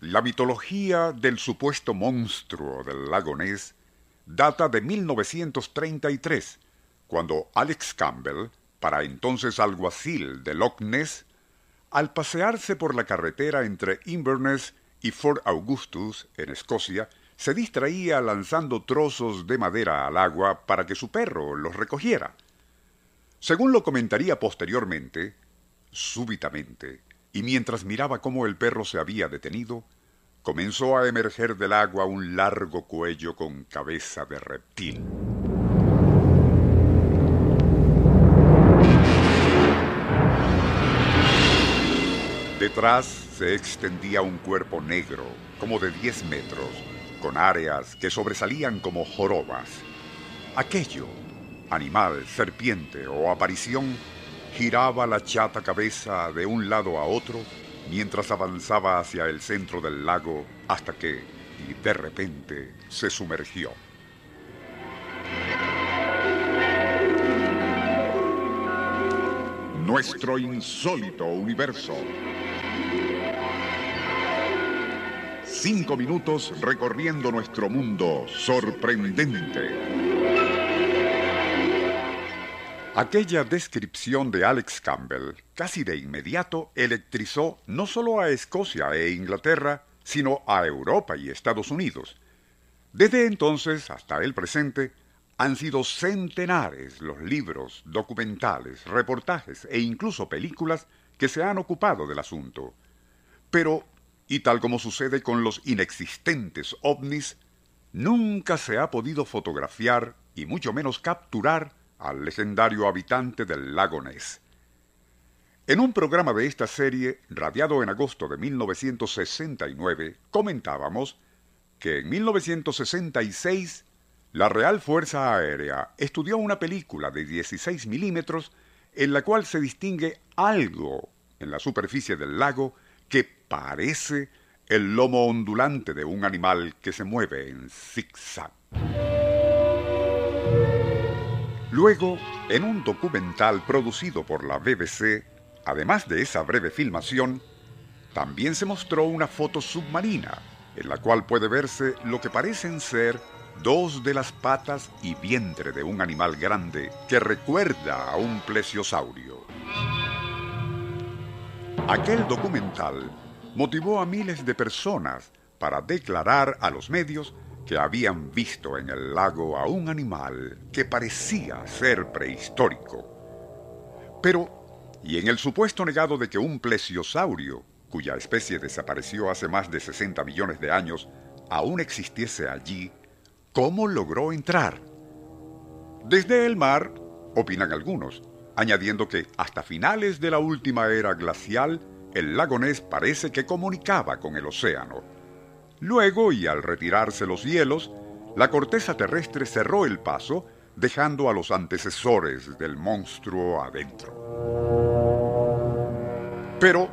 La mitología del supuesto monstruo del lago Ness data de 1933, cuando Alex Campbell, para entonces alguacil de Loch Ness, al pasearse por la carretera entre Inverness y Fort Augustus, en Escocia, se distraía lanzando trozos de madera al agua para que su perro los recogiera. Según lo comentaría posteriormente, súbitamente, y mientras miraba cómo el perro se había detenido, comenzó a emerger del agua un largo cuello con cabeza de reptil. Detrás se extendía un cuerpo negro, como de 10 metros, con áreas que sobresalían como jorobas. Aquello, animal, serpiente o aparición, giraba la chata cabeza de un lado a otro mientras avanzaba hacia el centro del lago hasta que, y de repente, se sumergió. Nuestro insólito universo. Cinco minutos recorriendo nuestro mundo sorprendente. Aquella descripción de Alex Campbell casi de inmediato electrizó no solo a Escocia e Inglaterra, sino a Europa y Estados Unidos. Desde entonces hasta el presente han sido centenares los libros, documentales, reportajes e incluso películas que se han ocupado del asunto. Pero, y tal como sucede con los inexistentes ovnis, nunca se ha podido fotografiar y mucho menos capturar al legendario habitante del lago Ness. En un programa de esta serie, radiado en agosto de 1969, comentábamos que en 1966 la Real Fuerza Aérea estudió una película de 16 milímetros en la cual se distingue algo en la superficie del lago que parece el lomo ondulante de un animal que se mueve en zigzag. Luego, en un documental producido por la BBC, además de esa breve filmación, también se mostró una foto submarina, en la cual puede verse lo que parecen ser dos de las patas y vientre de un animal grande que recuerda a un plesiosaurio. Aquel documental motivó a miles de personas para declarar a los medios que habían visto en el lago a un animal que parecía ser prehistórico. Pero, ¿y en el supuesto negado de que un plesiosaurio, cuya especie desapareció hace más de 60 millones de años, aún existiese allí, cómo logró entrar? Desde el mar, opinan algunos, añadiendo que hasta finales de la última era glacial, el lago Ness parece que comunicaba con el océano Luego, y al retirarse los hielos, la corteza terrestre cerró el paso, dejando a los antecesores del monstruo adentro. Pero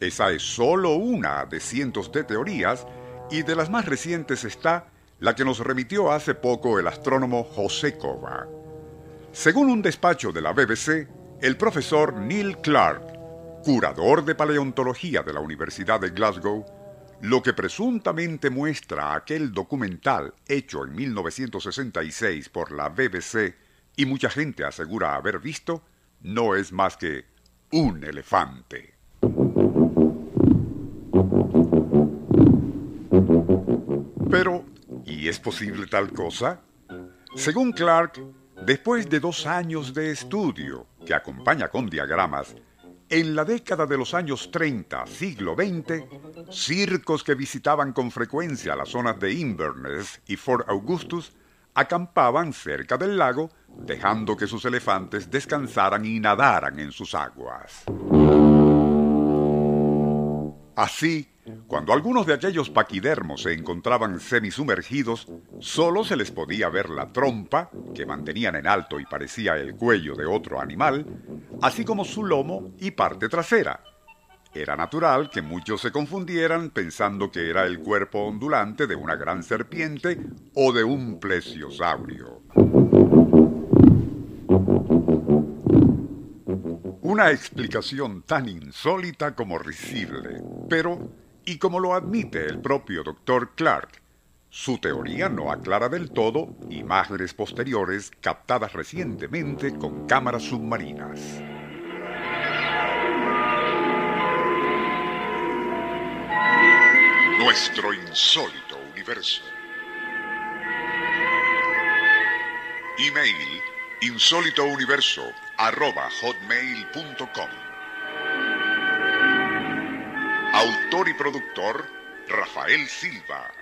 esa es solo una de cientos de teorías, y de las más recientes está la que nos remitió hace poco el astrónomo José Cova. Según un despacho de la BBC, el profesor Neil Clark, curador de paleontología de la Universidad de Glasgow, lo que presuntamente muestra aquel documental hecho en 1966 por la BBC y mucha gente asegura haber visto, no es más que un elefante. Pero, ¿y es posible tal cosa? Según Clark, después de dos años de estudio que acompaña con diagramas en la década de los años 30, siglo XX, circos que visitaban con frecuencia las zonas de Inverness y Fort Augustus acampaban cerca del lago, dejando que sus elefantes descansaran y nadaran en sus aguas. Así, cuando algunos de aquellos paquidermos se encontraban semisumergidos, solo se les podía ver la trompa, que mantenían en alto y parecía el cuello de otro animal, así como su lomo y parte trasera. Era natural que muchos se confundieran pensando que era el cuerpo ondulante de una gran serpiente o de un plesiosaurio. Una explicación tan insólita como risible, pero, y como lo admite el propio doctor Clark, su teoría no aclara del todo imágenes posteriores captadas recientemente con cámaras submarinas. Nuestro insólito universo. Email insólitouniverso.hotmail.com Autor y productor Rafael Silva.